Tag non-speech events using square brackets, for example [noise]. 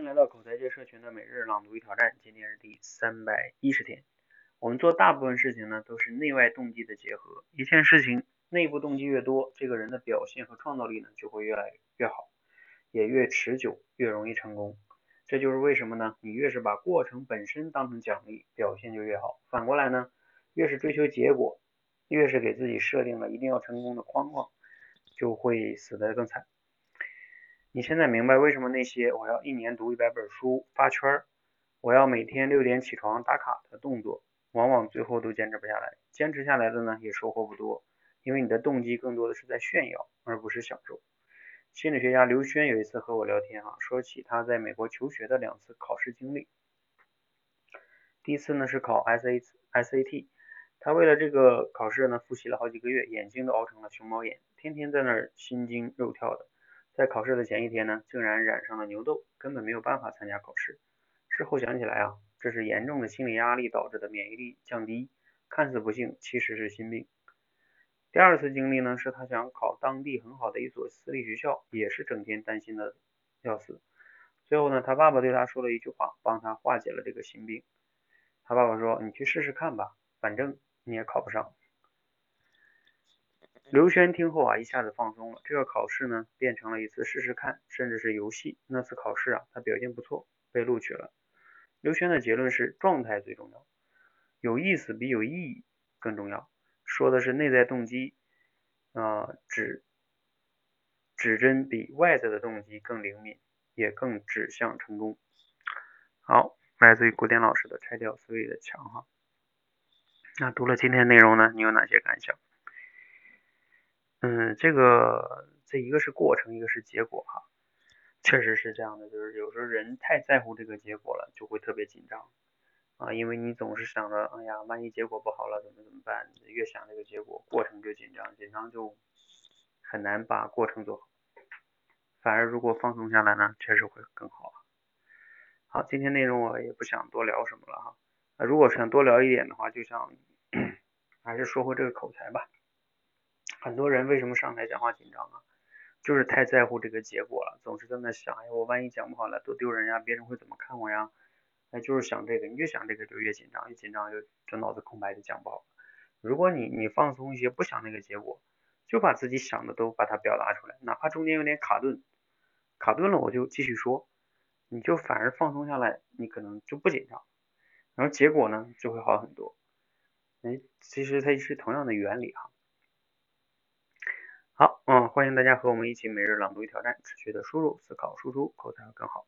欢迎来到口才界社群的每日朗读与挑战，今天是第三百一十天。我们做大部分事情呢，都是内外动机的结合。一件事情内部动机越多，这个人的表现和创造力呢就会越来越好，也越持久，越容易成功。这就是为什么呢？你越是把过程本身当成奖励，表现就越好。反过来呢，越是追求结果，越是给自己设定了一定要成功的框框，就会死得更惨。你现在明白为什么那些我要一年读一百本书发圈，我要每天六点起床打卡的动作，往往最后都坚持不下来。坚持下来的呢，也收获不多，因为你的动机更多的是在炫耀，而不是享受。心理学家刘轩有一次和我聊天啊，说起他在美国求学的两次考试经历。第一次呢是考 S A S A T，他为了这个考试呢复习了好几个月，眼睛都熬成了熊猫眼，天天在那儿心惊肉跳的。在考试的前一天呢，竟然染上了牛痘，根本没有办法参加考试。事后想起来啊，这是严重的心理压力导致的免疫力降低，看似不幸，其实是心病。第二次经历呢，是他想考当地很好的一所私立学校，也是整天担心的要死。最后呢，他爸爸对他说了一句话，帮他化解了这个心病。他爸爸说：“你去试试看吧，反正你也考不上。”刘轩听后啊，一下子放松了。这个考试呢，变成了一次试试看，甚至是游戏。那次考试啊，他表现不错，被录取了。刘轩的结论是：状态最重要，有意思比有意义更重要。说的是内在动机啊，指指针比外在的动机更灵敏，也更指向成功。好，来自于古典老师的拆掉思维的墙哈。那读了今天内容呢，你有哪些感想？嗯，这个这一个是过程，一个是结果哈，确实是这样的，就是有时候人太在乎这个结果了，就会特别紧张啊，因为你总是想着，哎呀，万一结果不好了，怎么怎么办？越想这个结果，过程就紧张，紧张就很难把过程做好。反而如果放松下来呢，确实会更好。好，今天内容我也不想多聊什么了哈，那如果想多聊一点的话，就像 [clears throat] 还是说回这个口才吧。很多人为什么上台讲话紧张啊？就是太在乎这个结果了，总是在那想，哎，我万一讲不好了，多丢人呀，别人会怎么看我呀？哎，就是想这个，你越想这个就越紧张，越紧张就就脑子空白就讲不好。如果你你放松一些，不想那个结果，就把自己想的都把它表达出来，哪怕中间有点卡顿，卡顿了我就继续说，你就反而放松下来，你可能就不紧张，然后结果呢就会好很多。哎，其实它是同样的原理哈。好，嗯，欢迎大家和我们一起每日朗读与挑战，持续的输入、思考、输出，口才会更好。